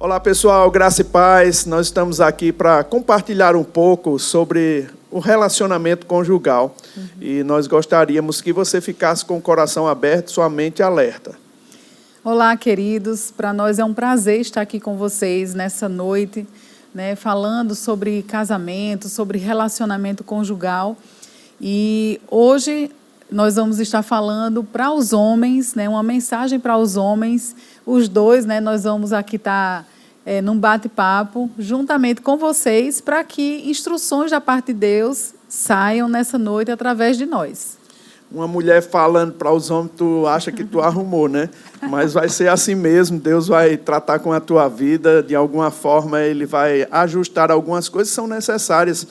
Olá pessoal, graça e paz. Nós estamos aqui para compartilhar um pouco sobre o relacionamento conjugal uhum. e nós gostaríamos que você ficasse com o coração aberto, sua mente alerta. Olá, queridos. Para nós é um prazer estar aqui com vocês nessa noite, né, falando sobre casamento, sobre relacionamento conjugal. E hoje nós vamos estar falando para os homens, né, uma mensagem para os homens, os dois, né, nós vamos aqui estar é, num bate-papo juntamente com vocês para que instruções da parte de Deus saiam nessa noite através de nós. Uma mulher falando para os homens, tu acha que tu arrumou, né? Mas vai ser assim mesmo. Deus vai tratar com a tua vida de alguma forma. Ele vai ajustar algumas coisas que são necessárias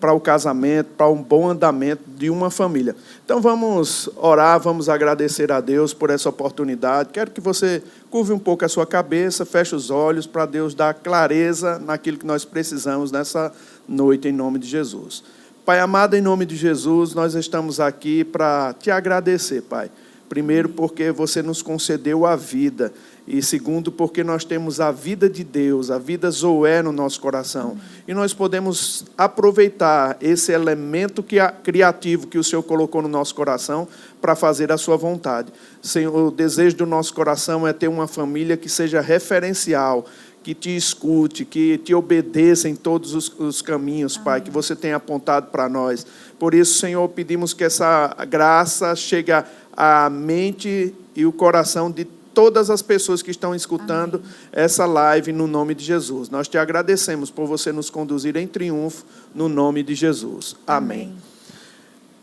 para o casamento, para um bom andamento de uma família. Então vamos orar, vamos agradecer a Deus por essa oportunidade. Quero que você curve um pouco a sua cabeça, feche os olhos para Deus dar clareza naquilo que nós precisamos nessa noite, em nome de Jesus. Pai amado, em nome de Jesus, nós estamos aqui para te agradecer, Pai. Primeiro, porque você nos concedeu a vida e segundo, porque nós temos a vida de Deus, a vida Zoé no nosso coração. E nós podemos aproveitar esse elemento criativo que o Senhor colocou no nosso coração para fazer a sua vontade. Senhor, o desejo do nosso coração é ter uma família que seja referencial, que te escute, que te obedeça em todos os, os caminhos, Pai, Amém. que você tem apontado para nós. Por isso, Senhor, pedimos que essa graça chegue à mente e o coração de todas as pessoas que estão escutando Amém. essa live no nome de Jesus. Nós te agradecemos por você nos conduzir em triunfo no nome de Jesus. Amém. Amém.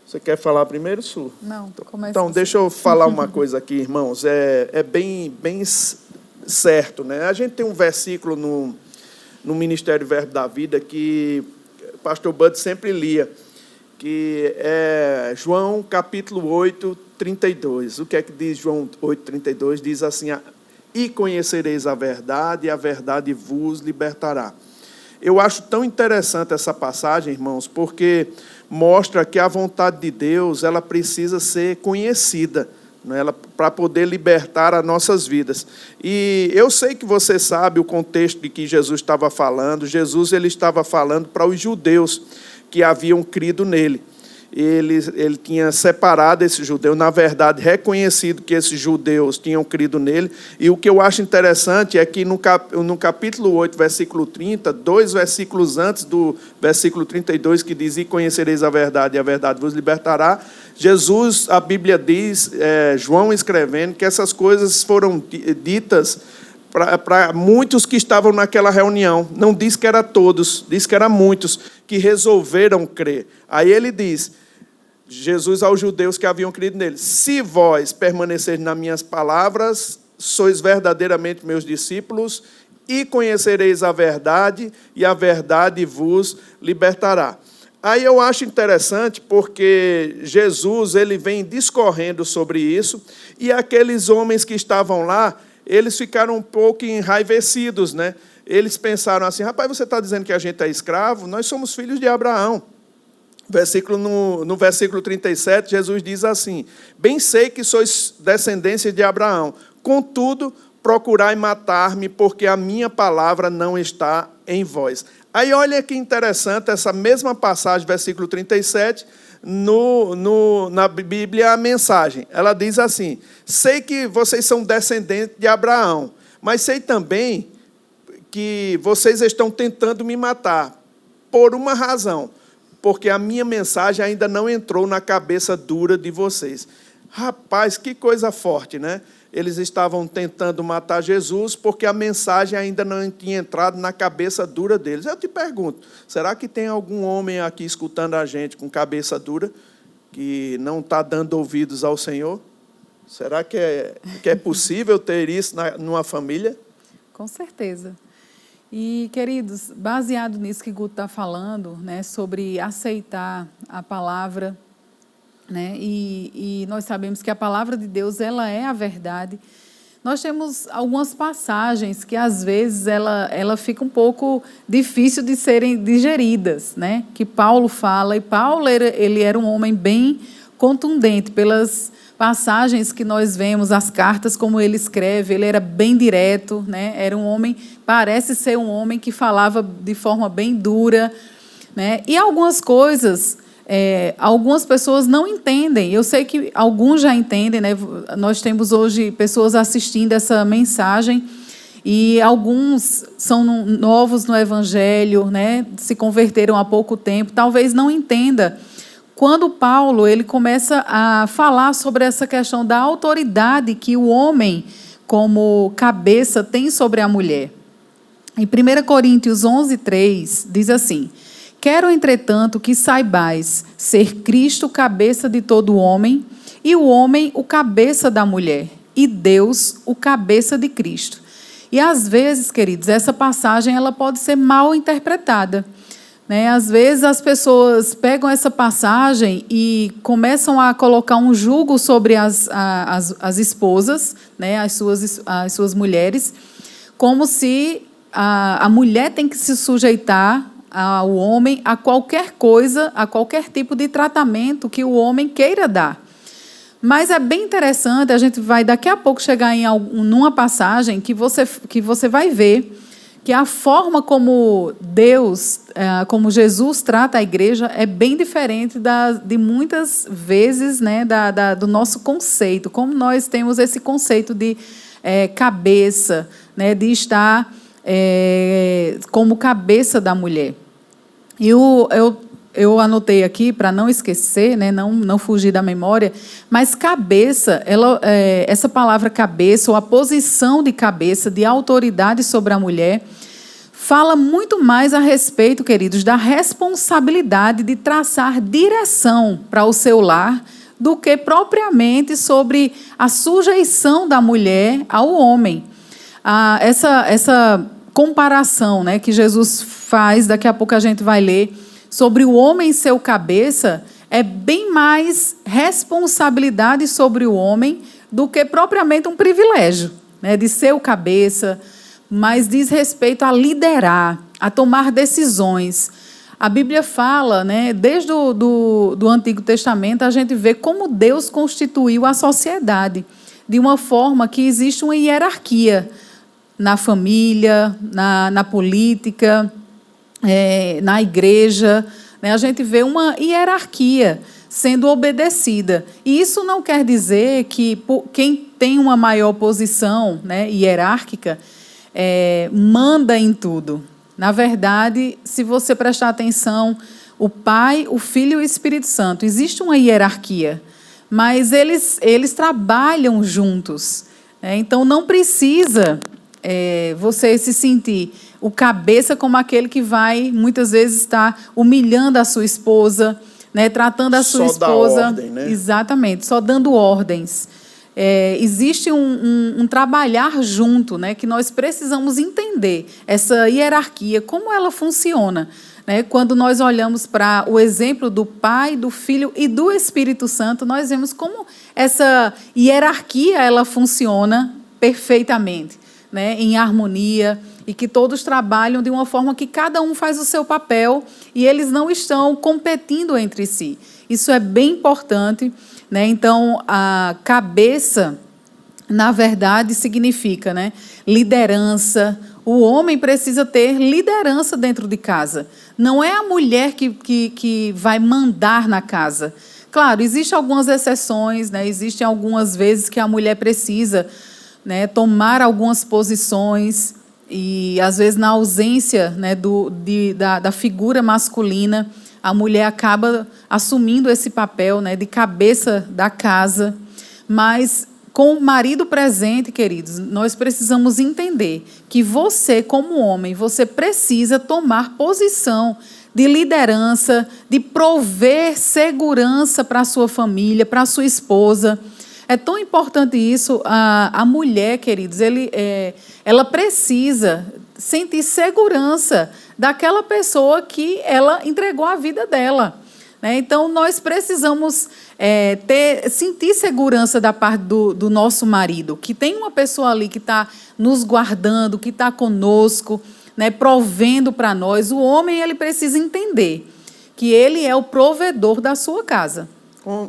Você quer falar primeiro, Su? Não, começa. Então, deixa eu falar uma coisa aqui, irmãos. É, é bem, bem certo, né? A gente tem um versículo no, no Ministério Verbo da Vida que o pastor Bud sempre lia, que é João capítulo 8, 32. O que é que diz João 8, 32? Diz assim: E conhecereis a verdade, e a verdade vos libertará. Eu acho tão interessante essa passagem, irmãos, porque mostra que a vontade de Deus ela precisa ser conhecida né, para poder libertar as nossas vidas. E eu sei que você sabe o contexto de que Jesus estava falando. Jesus ele estava falando para os judeus que haviam crido nele ele, ele tinha separado esse judeu, na verdade, reconhecido que esses judeus tinham crido nele. E o que eu acho interessante é que no, cap, no capítulo 8, versículo 30, dois versículos antes do versículo 32, que diz: E conhecereis a verdade, e a verdade vos libertará. Jesus, a Bíblia diz, é, João escrevendo, que essas coisas foram ditas para muitos que estavam naquela reunião. Não diz que era todos, diz que era muitos que resolveram crer. Aí ele diz: Jesus aos judeus que haviam crido nele: Se vós permanecerdes nas minhas palavras, sois verdadeiramente meus discípulos e conhecereis a verdade, e a verdade vos libertará. Aí eu acho interessante porque Jesus ele vem discorrendo sobre isso e aqueles homens que estavam lá, eles ficaram um pouco enraivecidos, né? Eles pensaram assim: rapaz, você está dizendo que a gente é escravo? Nós somos filhos de Abraão. Versículo, no, no versículo 37, Jesus diz assim: Bem sei que sois descendência de Abraão, contudo, procurai matar-me, porque a minha palavra não está em vós. Aí olha que interessante essa mesma passagem, versículo 37, no, no, na Bíblia, a mensagem. Ela diz assim: Sei que vocês são descendentes de Abraão, mas sei também que vocês estão tentando me matar, por uma razão porque a minha mensagem ainda não entrou na cabeça dura de vocês. Rapaz, que coisa forte, né? Eles estavam tentando matar Jesus porque a mensagem ainda não tinha entrado na cabeça dura deles. Eu te pergunto: será que tem algum homem aqui escutando a gente com cabeça dura que não está dando ouvidos ao Senhor? Será que é, que é possível ter isso na, numa família? Com certeza. E, queridos, baseado nisso que Guto está falando, né, sobre aceitar a palavra, né, e, e nós sabemos que a palavra de Deus ela é a verdade. Nós temos algumas passagens que às vezes ela, ela fica um pouco difícil de serem digeridas, né? Que Paulo fala e Paulo era, ele era um homem bem contundente pelas passagens que nós vemos, as cartas como ele escreve, ele era bem direto, né? Era um homem, parece ser um homem que falava de forma bem dura, né? E algumas coisas, é, algumas pessoas não entendem. Eu sei que alguns já entendem, né? Nós temos hoje pessoas assistindo essa mensagem e alguns são novos no Evangelho, né? Se converteram há pouco tempo, talvez não entenda quando Paulo ele começa a falar sobre essa questão da autoridade que o homem, como cabeça, tem sobre a mulher. Em 1 Coríntios 11, 3, diz assim: Quero, entretanto, que saibais ser Cristo cabeça de todo homem, e o homem o cabeça da mulher, e Deus o cabeça de Cristo. E às vezes, queridos, essa passagem ela pode ser mal interpretada. Né? Às vezes as pessoas pegam essa passagem e começam a colocar um jugo sobre as, as, as esposas, né? as, suas, as suas mulheres, como se a, a mulher tem que se sujeitar ao homem a qualquer coisa, a qualquer tipo de tratamento que o homem queira dar. Mas é bem interessante, a gente vai daqui a pouco chegar em algum, numa passagem que você, que você vai ver que a forma como Deus, é, como Jesus trata a igreja é bem diferente da, de muitas vezes né, da, da, do nosso conceito. Como nós temos esse conceito de é, cabeça, né, de estar é, como cabeça da mulher. E o, eu eu anotei aqui para não esquecer, né, não, não fugir da memória, mas cabeça, ela, é, essa palavra cabeça, ou a posição de cabeça, de autoridade sobre a mulher, fala muito mais a respeito, queridos, da responsabilidade de traçar direção para o seu lar do que propriamente sobre a sujeição da mulher ao homem. Ah, essa, essa comparação né, que Jesus faz, daqui a pouco a gente vai ler sobre o homem ser o cabeça é bem mais responsabilidade sobre o homem do que propriamente um privilégio, né, de ser o cabeça, mas diz respeito a liderar, a tomar decisões. A Bíblia fala, né, desde o do, do Antigo Testamento, a gente vê como Deus constituiu a sociedade de uma forma que existe uma hierarquia na família, na, na política, é, na igreja, né, a gente vê uma hierarquia sendo obedecida. E isso não quer dizer que quem tem uma maior posição né, hierárquica é, manda em tudo. Na verdade, se você prestar atenção, o Pai, o Filho e o Espírito Santo, existe uma hierarquia, mas eles, eles trabalham juntos. Né? Então, não precisa é, você se sentir o cabeça como aquele que vai muitas vezes estar humilhando a sua esposa, né, tratando a sua só esposa. Ordem, né? Exatamente, só dando ordens. É, existe um, um, um, trabalhar junto, né, que nós precisamos entender essa hierarquia, como ela funciona. Né? Quando nós olhamos para o exemplo do Pai, do Filho e do Espírito Santo, nós vemos como essa hierarquia ela funciona perfeitamente, né, em harmonia e que todos trabalham de uma forma que cada um faz o seu papel e eles não estão competindo entre si. Isso é bem importante. Né? Então, a cabeça, na verdade, significa né, liderança. O homem precisa ter liderança dentro de casa. Não é a mulher que, que, que vai mandar na casa. Claro, existem algumas exceções, né? existem algumas vezes que a mulher precisa né, tomar algumas posições, e às vezes na ausência né, do, de, da, da figura masculina, a mulher acaba assumindo esse papel né, de cabeça da casa. Mas com o marido presente, queridos, nós precisamos entender que você, como homem, você precisa tomar posição de liderança, de prover segurança para a sua família, para a sua esposa. É tão importante isso. A, a mulher, queridos, ele, é, ela precisa sentir segurança daquela pessoa que ela entregou a vida dela. Né? Então, nós precisamos é, ter, sentir segurança da parte do, do nosso marido, que tem uma pessoa ali que está nos guardando, que está conosco, né, provendo para nós. O homem ele precisa entender que ele é o provedor da sua casa.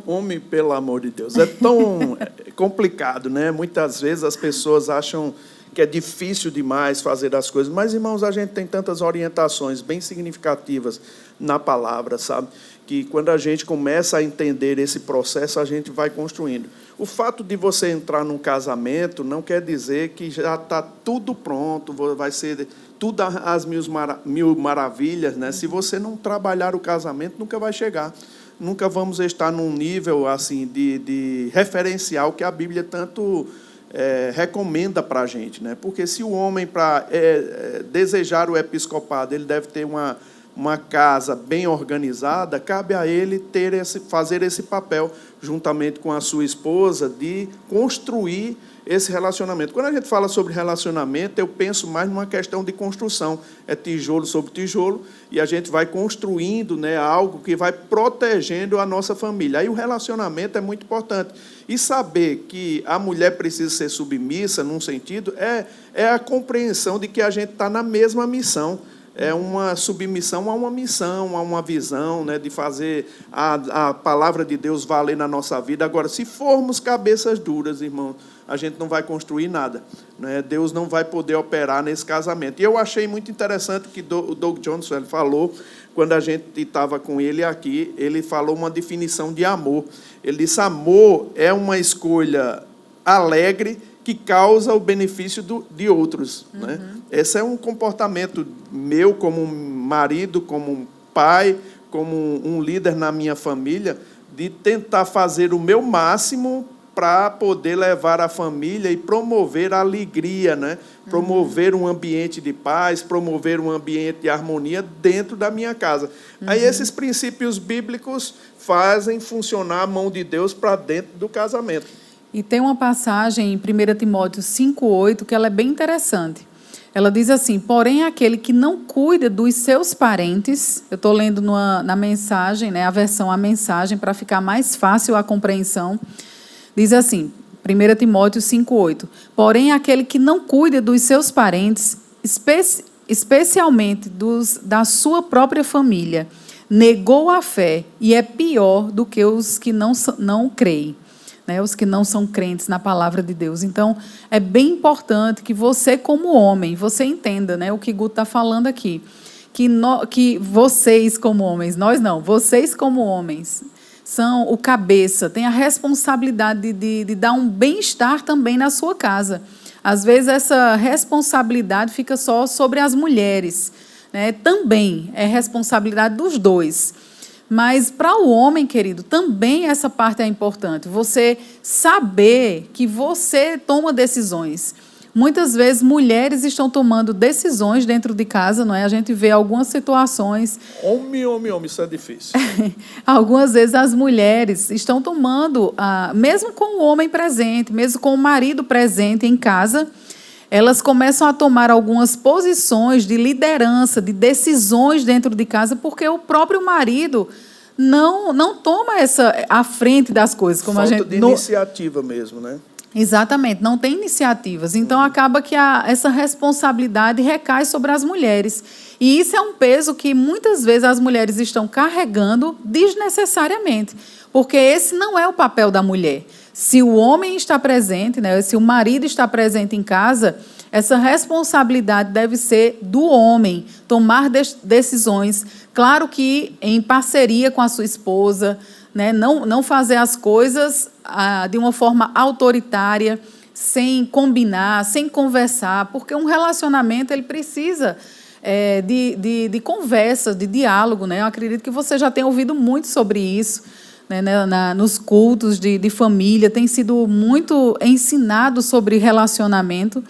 Homem, pelo amor de Deus, é tão complicado, né? Muitas vezes as pessoas acham que é difícil demais fazer as coisas, mas, irmãos, a gente tem tantas orientações bem significativas na palavra, sabe? Que quando a gente começa a entender esse processo, a gente vai construindo. O fato de você entrar num casamento não quer dizer que já está tudo pronto, vai ser tudo as mil, maravilhas, né? Se você não trabalhar o casamento, nunca vai chegar nunca vamos estar num nível assim de, de referencial que a Bíblia tanto é, recomenda para a gente, né? Porque se o homem para é, é, desejar o episcopado, ele deve ter uma uma casa bem organizada, cabe a ele ter esse, fazer esse papel juntamente com a sua esposa de construir esse relacionamento. Quando a gente fala sobre relacionamento, eu penso mais numa questão de construção. É tijolo sobre tijolo e a gente vai construindo né, algo que vai protegendo a nossa família. Aí o relacionamento é muito importante. E saber que a mulher precisa ser submissa, num sentido, é, é a compreensão de que a gente está na mesma missão é uma submissão a uma missão, a uma visão, né, de fazer a, a palavra de Deus valer na nossa vida. Agora, se formos cabeças duras, irmão, a gente não vai construir nada. Né? Deus não vai poder operar nesse casamento. E eu achei muito interessante que o Doug Johnson ele falou, quando a gente estava com ele aqui, ele falou uma definição de amor. Ele disse: amor é uma escolha alegre que causa o benefício do, de outros. Uhum. Né? Esse é um comportamento meu como marido, como pai, como um líder na minha família, de tentar fazer o meu máximo para poder levar a família e promover a alegria, né? promover um ambiente de paz, promover um ambiente de harmonia dentro da minha casa. Uhum. Aí esses princípios bíblicos fazem funcionar a mão de Deus para dentro do casamento. E tem uma passagem em 1 Timóteo 5,8 que ela é bem interessante. Ela diz assim: porém, aquele que não cuida dos seus parentes, eu estou lendo numa, na mensagem, né, a versão a mensagem, para ficar mais fácil a compreensão, diz assim, 1 Timóteo 5,8: porém, aquele que não cuida dos seus parentes, espe especialmente dos, da sua própria família, negou a fé e é pior do que os que não, não creem né, os que não são crentes na palavra de Deus. Então, é bem importante que você, como homem, você entenda né, o que Guto está falando aqui. Que, no, que vocês, como homens, nós não, vocês, como homens, são o cabeça, têm a responsabilidade de, de, de dar um bem-estar também na sua casa. Às vezes, essa responsabilidade fica só sobre as mulheres. Né? Também é responsabilidade dos dois. Mas para o homem, querido, também essa parte é importante. Você saber que você toma decisões. Muitas vezes mulheres estão tomando decisões dentro de casa, não é? A gente vê algumas situações. Homem, homem, homem, isso é difícil. algumas vezes as mulheres estão tomando, ah, mesmo com o homem presente, mesmo com o marido presente em casa, elas começam a tomar algumas posições de liderança, de decisões dentro de casa, porque o próprio marido não não toma essa a frente das coisas, como Falta a gente de iniciativa mesmo, né? Exatamente, não tem iniciativas. Então uhum. acaba que a, essa responsabilidade recai sobre as mulheres. E isso é um peso que muitas vezes as mulheres estão carregando desnecessariamente, porque esse não é o papel da mulher. Se o homem está presente, né, se o marido está presente em casa, essa responsabilidade deve ser do homem, tomar decisões, claro que em parceria com a sua esposa, né, não, não fazer as coisas ah, de uma forma autoritária, sem combinar, sem conversar, porque um relacionamento ele precisa é, de, de, de conversa, de diálogo. Né? Eu acredito que você já tem ouvido muito sobre isso né, na, nos cultos de, de família, tem sido muito ensinado sobre relacionamento.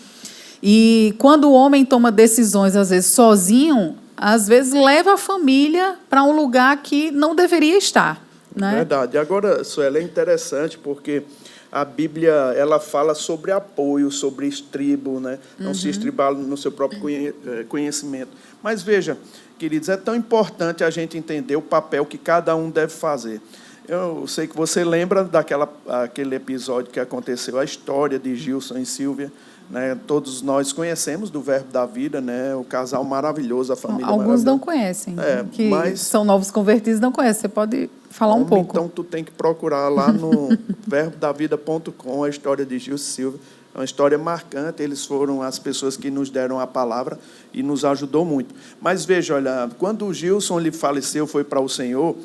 E quando o homem toma decisões, às vezes sozinho, às vezes leva a família para um lugar que não deveria estar. Né? Verdade. Agora, Suela, é interessante porque a Bíblia ela fala sobre apoio, sobre estribo, né? não uhum. se estribar no seu próprio eh, conhecimento. Mas veja, queridos, é tão importante a gente entender o papel que cada um deve fazer. Eu sei que você lembra daquela aquele episódio que aconteceu, a história de Gilson e Silvia, Né? Todos nós conhecemos do Verbo da Vida, né? o casal maravilhoso, a família Alguns não conhecem, é, que mas... são novos convertidos não conhecem. Você pode falar um pouco. Então, tu tem que procurar lá no verbodavida.com a história de Gil Silva. É uma história marcante, eles foram as pessoas que nos deram a palavra e nos ajudou muito. Mas veja, olha, quando o Gilson lhe faleceu, foi para o Senhor,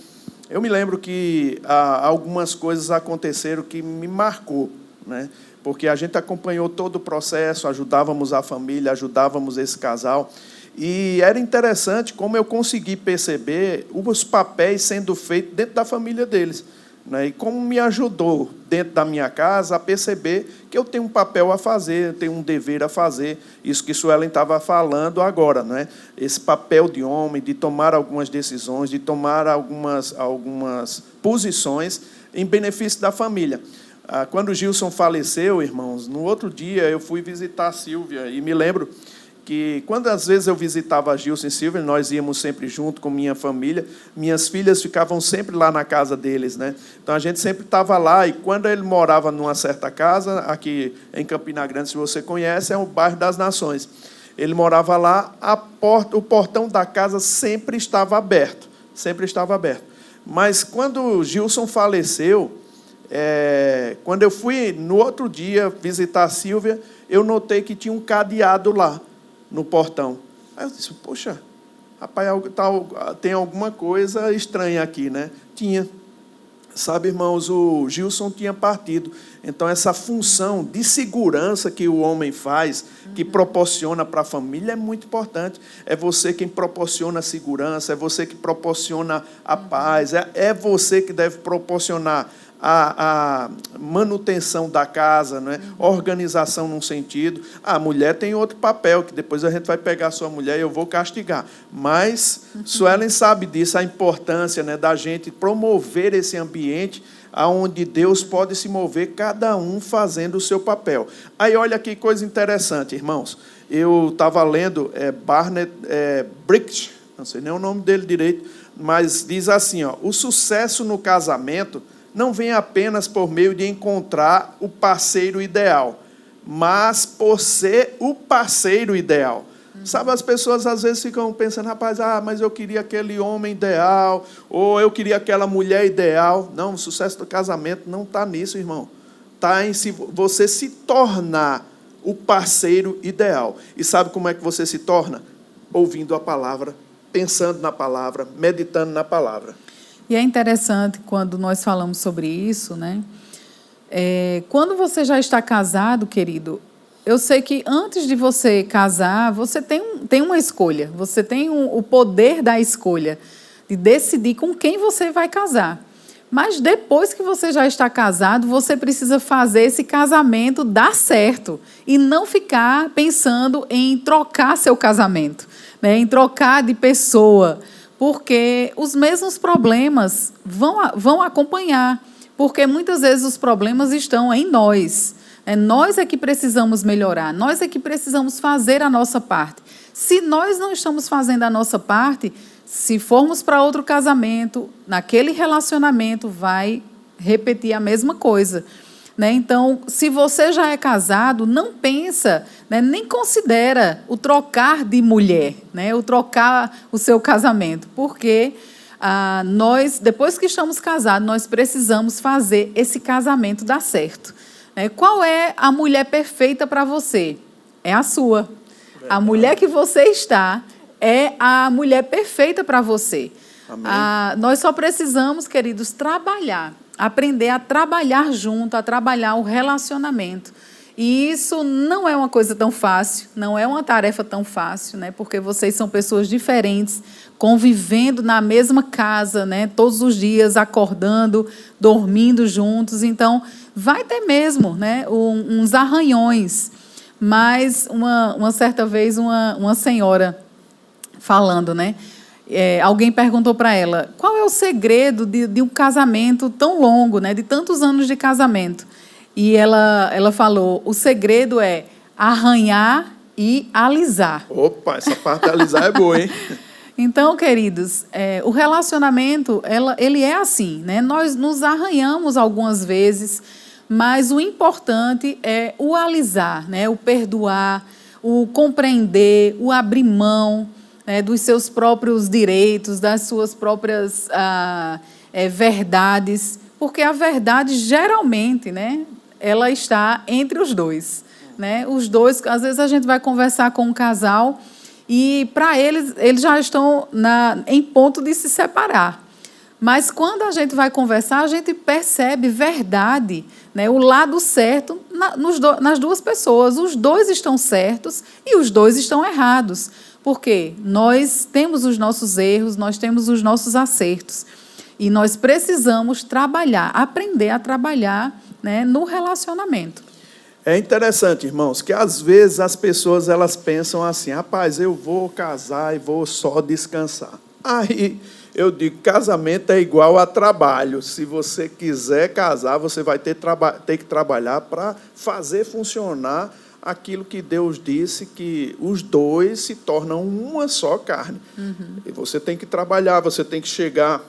eu me lembro que ah, algumas coisas aconteceram que me marcou, né? porque a gente acompanhou todo o processo, ajudávamos a família, ajudávamos esse casal. E era interessante como eu consegui perceber os papéis sendo feitos dentro da família deles. Né? E como me ajudou dentro da minha casa a perceber que eu tenho um papel a fazer, eu tenho um dever a fazer. Isso que Suelen estava falando agora, né? esse papel de homem, de tomar algumas decisões, de tomar algumas, algumas posições em benefício da família. Ah, quando Gilson faleceu, irmãos, no outro dia eu fui visitar a Silvia e me lembro que quando às vezes eu visitava a Gilson e Silvia, nós íamos sempre junto com minha família, minhas filhas ficavam sempre lá na casa deles, né? Então a gente sempre estava lá e quando ele morava numa certa casa, aqui em Campina Grande, se você conhece, é o bairro das Nações. Ele morava lá, a porta, o portão da casa sempre estava aberto, sempre estava aberto. Mas quando Gilson faleceu, é, quando eu fui no outro dia visitar a Silvia, eu notei que tinha um cadeado lá no portão. Aí eu disse, poxa, rapaz, tem alguma coisa estranha aqui, né? Tinha. Sabe, irmãos, o Gilson tinha partido. Então, essa função de segurança que o homem faz, que proporciona para a família, é muito importante. É você quem proporciona a segurança, é você que proporciona a paz, é, é você que deve proporcionar a, a manutenção da casa, né? organização num sentido. A mulher tem outro papel, que depois a gente vai pegar a sua mulher e eu vou castigar. Mas Suelen sabe disso, a importância né, da gente promover esse ambiente onde Deus pode se mover, cada um fazendo o seu papel. Aí olha que coisa interessante, irmãos. Eu estava lendo é, Barnett é, Bricht, não sei nem o nome dele direito, mas diz assim: ó, o sucesso no casamento não vem apenas por meio de encontrar o parceiro ideal, mas por ser o parceiro ideal. Sabe, as pessoas às vezes ficam pensando, rapaz, ah, mas eu queria aquele homem ideal, ou eu queria aquela mulher ideal. Não, o sucesso do casamento não está nisso, irmão. Está em se, você se tornar o parceiro ideal. E sabe como é que você se torna? Ouvindo a palavra, pensando na palavra, meditando na palavra. E é interessante quando nós falamos sobre isso, né? É, quando você já está casado, querido, eu sei que antes de você casar, você tem, tem uma escolha, você tem um, o poder da escolha, de decidir com quem você vai casar. Mas depois que você já está casado, você precisa fazer esse casamento dar certo e não ficar pensando em trocar seu casamento, né? em trocar de pessoa porque os mesmos problemas vão, vão acompanhar, porque muitas vezes os problemas estão em nós. É, nós é que precisamos melhorar, nós é que precisamos fazer a nossa parte. Se nós não estamos fazendo a nossa parte, se formos para outro casamento, naquele relacionamento vai repetir a mesma coisa. Né? Então, se você já é casado, não pensa, né? nem considera o trocar de mulher, né? o trocar o seu casamento, porque ah, nós, depois que estamos casados, nós precisamos fazer esse casamento dar certo. Né? Qual é a mulher perfeita para você? É a sua. A mulher que você está é a mulher perfeita para você. Ah, nós só precisamos, queridos, trabalhar aprender a trabalhar junto, a trabalhar o relacionamento. E isso não é uma coisa tão fácil, não é uma tarefa tão fácil, né? Porque vocês são pessoas diferentes, convivendo na mesma casa, né? Todos os dias, acordando, dormindo juntos. Então, vai ter mesmo, né? uns arranhões. Mas uma, uma certa vez, uma, uma senhora falando, né? É, alguém perguntou para ela qual é o segredo de, de, um casamento tão longo, né, de tantos anos de casamento. E ela, ela falou: o segredo é arranhar e alisar. Opa, essa parte de alisar é boa, hein? Então, queridos, é, o relacionamento ela, ele é assim, né? Nós nos arranhamos algumas vezes, mas o importante é o alisar, né? o perdoar, o compreender, o abrir mão né? dos seus próprios direitos, das suas próprias ah, é, verdades, porque a verdade geralmente, né, ela está entre os dois, né? Os dois, às vezes a gente vai conversar com um casal e para eles eles já estão na, em ponto de se separar. Mas quando a gente vai conversar, a gente percebe verdade, né? o lado certo na, do, nas duas pessoas. Os dois estão certos e os dois estão errados. Porque nós temos os nossos erros, nós temos os nossos acertos. E nós precisamos trabalhar, aprender a trabalhar né, no relacionamento. É interessante, irmãos, que às vezes as pessoas elas pensam assim: rapaz, eu vou casar e vou só descansar. Aí eu digo: casamento é igual a trabalho. Se você quiser casar, você vai ter, ter que trabalhar para fazer funcionar aquilo que Deus disse que os dois se tornam uma só carne. Uhum. E você tem que trabalhar, você tem que chegar,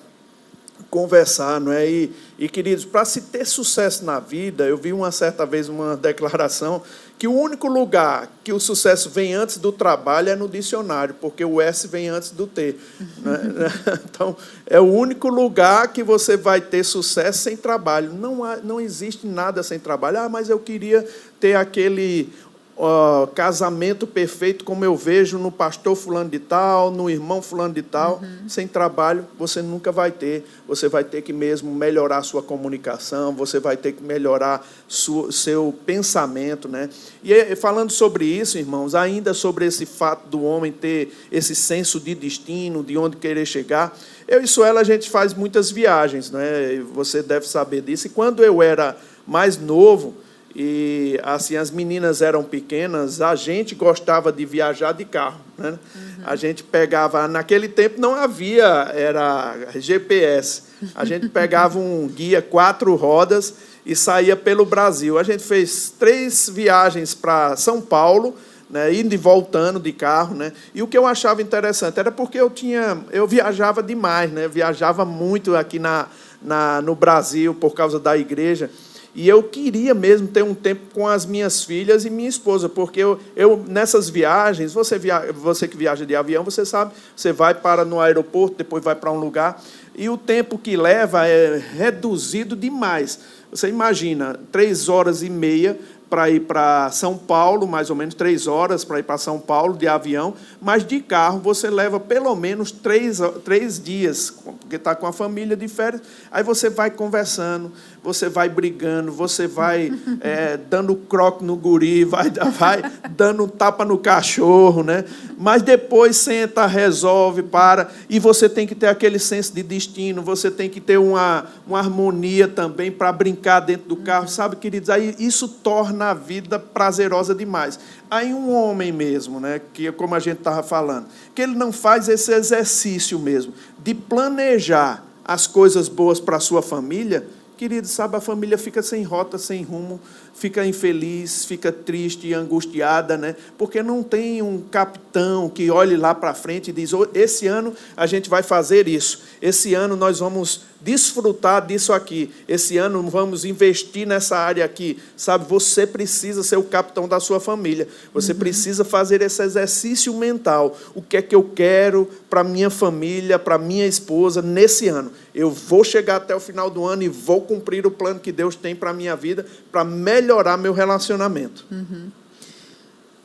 conversar, não é? E, e queridos, para se ter sucesso na vida, eu vi uma certa vez uma declaração que o único lugar que o sucesso vem antes do trabalho é no dicionário, porque o S vem antes do T. Né? Então, é o único lugar que você vai ter sucesso sem trabalho. Não, há, não existe nada sem trabalho. Ah, mas eu queria ter aquele uh, casamento perfeito como eu vejo no pastor fulano de tal, no irmão fulano de tal, uhum. sem trabalho você nunca vai ter. Você vai ter que mesmo melhorar sua comunicação, você vai ter que melhorar sua, seu pensamento, né? E falando sobre isso, irmãos, ainda sobre esse fato do homem ter esse senso de destino, de onde querer chegar, eu e Suela a gente faz muitas viagens, né? Você deve saber disso. E quando eu era mais novo, e assim as meninas eram pequenas, a gente gostava de viajar de carro. Né? Uhum. A gente pegava, naquele tempo não havia, era GPS. A gente pegava um guia quatro rodas e saía pelo Brasil. A gente fez três viagens para São Paulo, né, indo e voltando de carro, né? E o que eu achava interessante era porque eu tinha, eu viajava demais, né? Viajava muito aqui na, na no Brasil por causa da igreja. E eu queria mesmo ter um tempo com as minhas filhas e minha esposa, porque eu, eu nessas viagens, você, via, você que viaja de avião, você sabe, você vai para no aeroporto, depois vai para um lugar, e o tempo que leva é reduzido demais. Você imagina, três horas e meia para ir para São Paulo, mais ou menos três horas para ir para São Paulo de avião, mas de carro você leva pelo menos três, três dias, porque está com a família de férias. Aí você vai conversando, você vai brigando, você vai é, dando croque no guri, vai, vai dando um tapa no cachorro, né? Mas depois senta, resolve, para, e você tem que ter aquele senso de destino, você tem que ter uma, uma harmonia também para brincar dentro do carro, sabe, queridos? Aí isso torna a vida prazerosa demais. Aí um homem mesmo, né, que como a gente estava falando, que ele não faz esse exercício mesmo de planejar as coisas boas para a sua família, Querido, sabe, a família fica sem rota, sem rumo, fica infeliz, fica triste e angustiada, né? Porque não tem um capitão que olhe lá para frente e diz: esse ano a gente vai fazer isso, esse ano nós vamos desfrutar disso aqui, esse ano vamos investir nessa área aqui. Sabe, você precisa ser o capitão da sua família, você uhum. precisa fazer esse exercício mental. O que é que eu quero para minha família, para minha esposa nesse ano? Eu vou chegar até o final do ano e vou cumprir o plano que Deus tem para a minha vida, para melhorar meu relacionamento. Uhum.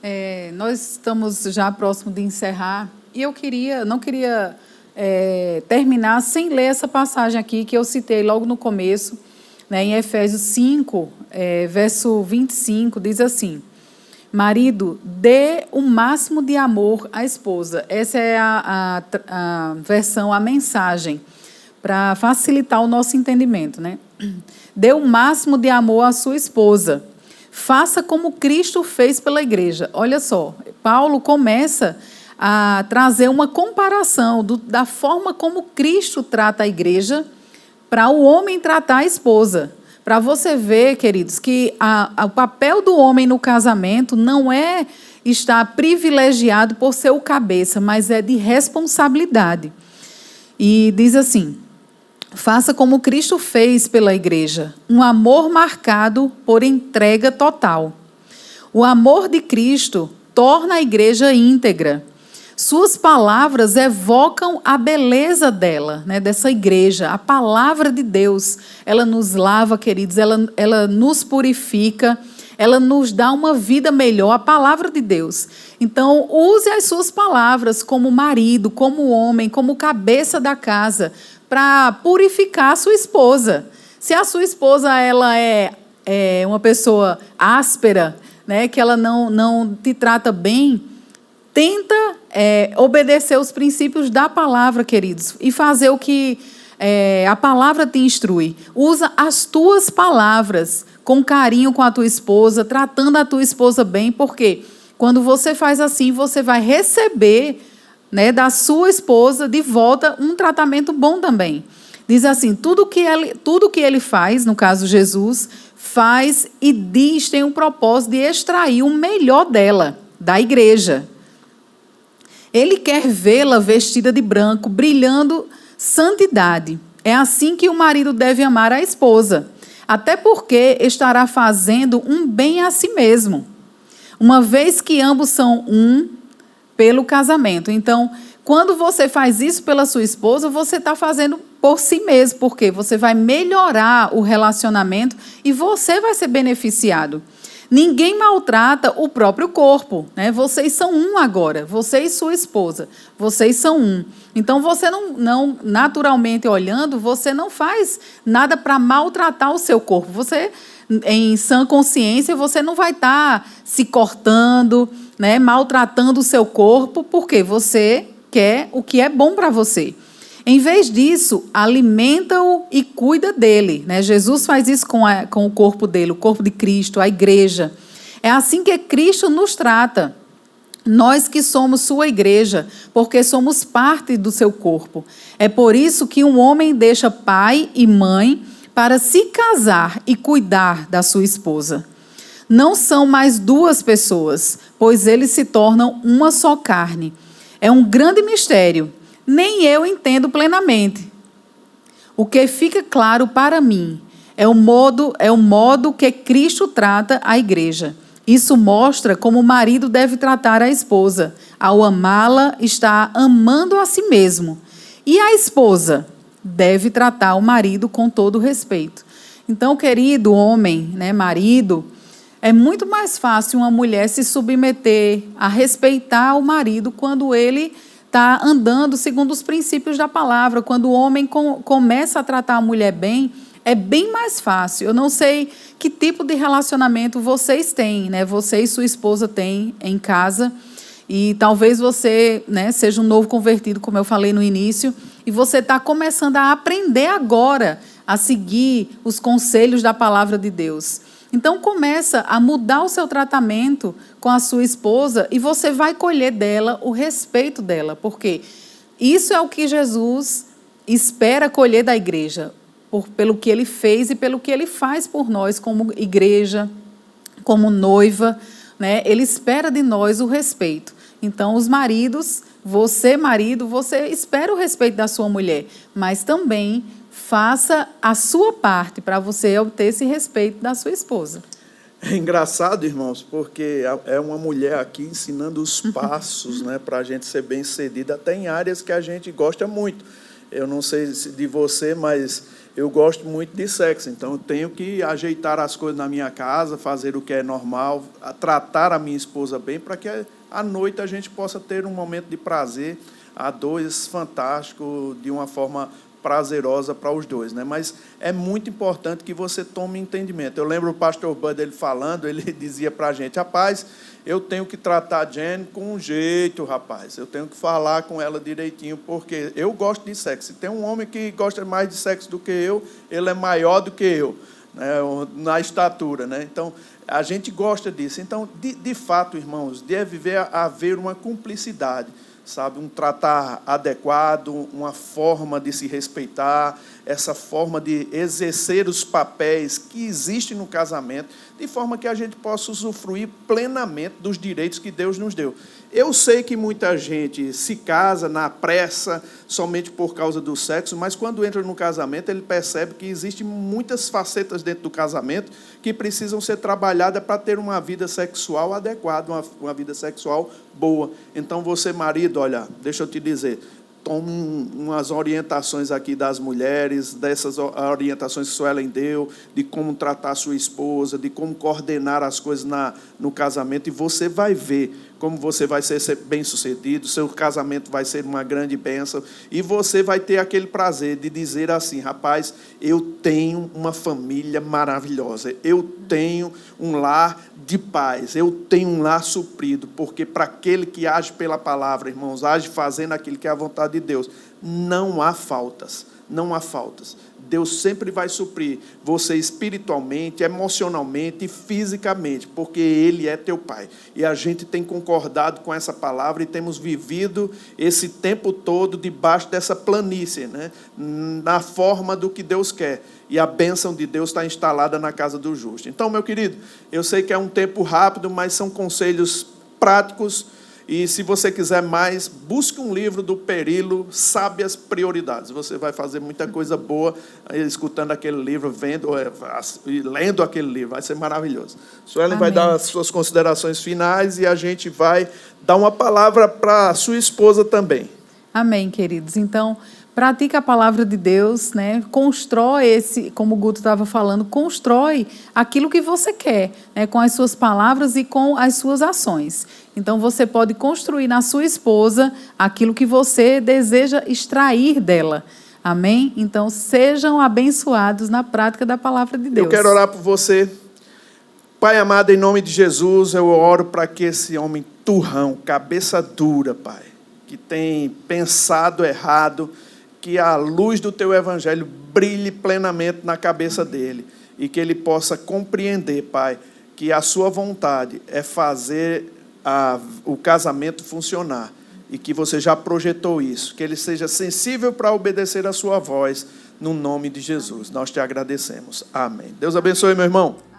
É, nós estamos já próximo de encerrar e eu queria, não queria é, terminar sem ler essa passagem aqui que eu citei logo no começo, né, em Efésios 5, é, verso 25, diz assim: Marido, dê o máximo de amor à esposa. Essa é a, a, a versão, a mensagem para facilitar o nosso entendimento, né? Dê o máximo de amor à sua esposa. Faça como Cristo fez pela igreja. Olha só, Paulo começa a trazer uma comparação do, da forma como Cristo trata a igreja para o homem tratar a esposa. Para você ver, queridos, que a, a, o papel do homem no casamento não é estar privilegiado por ser o cabeça, mas é de responsabilidade. E diz assim: Faça como Cristo fez pela igreja, um amor marcado por entrega total. O amor de Cristo torna a igreja íntegra. Suas palavras evocam a beleza dela, né, dessa igreja. A palavra de Deus, ela nos lava, queridos, ela, ela nos purifica, ela nos dá uma vida melhor, a palavra de Deus. Então, use as suas palavras como marido, como homem, como cabeça da casa, para purificar a sua esposa. Se a sua esposa ela é, é uma pessoa áspera, né, que ela não, não te trata bem, tenta é, obedecer os princípios da palavra, queridos, e fazer o que é, a palavra te instrui. Usa as tuas palavras com carinho com a tua esposa, tratando a tua esposa bem, porque quando você faz assim, você vai receber né, da sua esposa de volta um tratamento bom também. Diz assim: tudo que ele, tudo que ele faz, no caso Jesus, faz e diz tem um propósito de extrair o melhor dela, da igreja. Ele quer vê-la vestida de branco, brilhando santidade. É assim que o marido deve amar a esposa, até porque estará fazendo um bem a si mesmo. Uma vez que ambos são um, pelo casamento. Então, quando você faz isso pela sua esposa, você está fazendo por si mesmo, porque você vai melhorar o relacionamento e você vai ser beneficiado. Ninguém maltrata o próprio corpo, né? Vocês são um agora, você e sua esposa, vocês são um. Então você não, não naturalmente olhando, você não faz nada para maltratar o seu corpo. Você, em sã consciência, você não vai estar tá se cortando, né, maltratando o seu corpo, porque você quer o que é bom para você. Em vez disso, alimenta-o e cuida dele. Né? Jesus faz isso com, a, com o corpo dele, o corpo de Cristo, a igreja. É assim que Cristo nos trata. Nós que somos sua igreja, porque somos parte do seu corpo. É por isso que um homem deixa pai e mãe para se casar e cuidar da sua esposa não são mais duas pessoas, pois eles se tornam uma só carne. É um grande mistério, nem eu entendo plenamente. O que fica claro para mim é o modo é o modo que Cristo trata a igreja. Isso mostra como o marido deve tratar a esposa. Ao amá-la, está amando a si mesmo. E a esposa deve tratar o marido com todo respeito. Então, querido homem, né, marido, é muito mais fácil uma mulher se submeter a respeitar o marido quando ele está andando segundo os princípios da palavra. Quando o homem com, começa a tratar a mulher bem, é bem mais fácil. Eu não sei que tipo de relacionamento vocês têm, né? Você e sua esposa têm em casa. E talvez você né, seja um novo convertido, como eu falei no início, e você está começando a aprender agora a seguir os conselhos da palavra de Deus. Então começa a mudar o seu tratamento com a sua esposa e você vai colher dela o respeito dela, porque isso é o que Jesus espera colher da igreja, por, pelo que ele fez e pelo que ele faz por nós como igreja, como noiva, né? Ele espera de nós o respeito. Então os maridos, você marido, você espera o respeito da sua mulher, mas também faça a sua parte para você obter esse respeito da sua esposa. É engraçado, irmãos, porque é uma mulher aqui ensinando os passos né, para a gente ser bem cedida, até em áreas que a gente gosta muito. Eu não sei de você, mas eu gosto muito de sexo, então eu tenho que ajeitar as coisas na minha casa, fazer o que é normal, tratar a minha esposa bem, para que à noite a gente possa ter um momento de prazer a dois fantástico, de uma forma prazerosa para os dois, né? Mas é muito importante que você tome entendimento. Eu lembro o pastor Bud ele falando, ele dizia para a gente, rapaz, eu tenho que tratar a Jen com um jeito, rapaz. Eu tenho que falar com ela direitinho, porque eu gosto de sexo. Se tem um homem que gosta mais de sexo do que eu, ele é maior do que eu, né? na estatura, né? Então a gente gosta disso. Então, de, de fato, irmãos, deve haver uma cumplicidade sabe, um tratar adequado, uma forma de se respeitar, essa forma de exercer os papéis que existem no casamento, de forma que a gente possa usufruir plenamente dos direitos que Deus nos deu. Eu sei que muita gente se casa na pressa somente por causa do sexo, mas quando entra no casamento, ele percebe que existem muitas facetas dentro do casamento que precisam ser trabalhadas para ter uma vida sexual adequada, uma, uma vida sexual boa. Então, você, marido, olha, deixa eu te dizer, tome umas orientações aqui das mulheres, dessas orientações que Suelen deu, de como tratar sua esposa, de como coordenar as coisas na, no casamento, e você vai ver como você vai ser bem sucedido, seu casamento vai ser uma grande bênção, e você vai ter aquele prazer de dizer assim: rapaz, eu tenho uma família maravilhosa, eu tenho um lar de paz, eu tenho um lar suprido, porque para aquele que age pela palavra, irmãos, age fazendo aquilo que é a vontade de Deus, não há faltas, não há faltas. Deus sempre vai suprir você espiritualmente, emocionalmente e fisicamente, porque Ele é teu Pai. E a gente tem concordado com essa palavra e temos vivido esse tempo todo debaixo dessa planície, né? na forma do que Deus quer. E a bênção de Deus está instalada na casa do justo. Então, meu querido, eu sei que é um tempo rápido, mas são conselhos práticos e se você quiser mais, busque um livro do Perilo, Sábias Prioridades. Você vai fazer muita coisa boa escutando aquele livro, vendo, é, lendo aquele livro. Vai ser maravilhoso. Suelen vai dar as suas considerações finais e a gente vai dar uma palavra para a sua esposa também. Amém, queridos. Então, pratica a palavra de Deus, né? Constrói esse, como o Guto estava falando, constrói aquilo que você quer, né? com as suas palavras e com as suas ações. Então você pode construir na sua esposa aquilo que você deseja extrair dela. Amém? Então sejam abençoados na prática da palavra de Deus. Eu quero orar por você. Pai amado, em nome de Jesus, eu oro para que esse homem turrão, cabeça dura, Pai, que tem pensado errado, que a luz do teu evangelho brilhe plenamente na cabeça dele e que ele possa compreender, Pai, que a sua vontade é fazer a, o casamento funcionar e que você já projetou isso, que ele seja sensível para obedecer a sua voz, no nome de Jesus. Nós te agradecemos. Amém. Deus abençoe, meu irmão.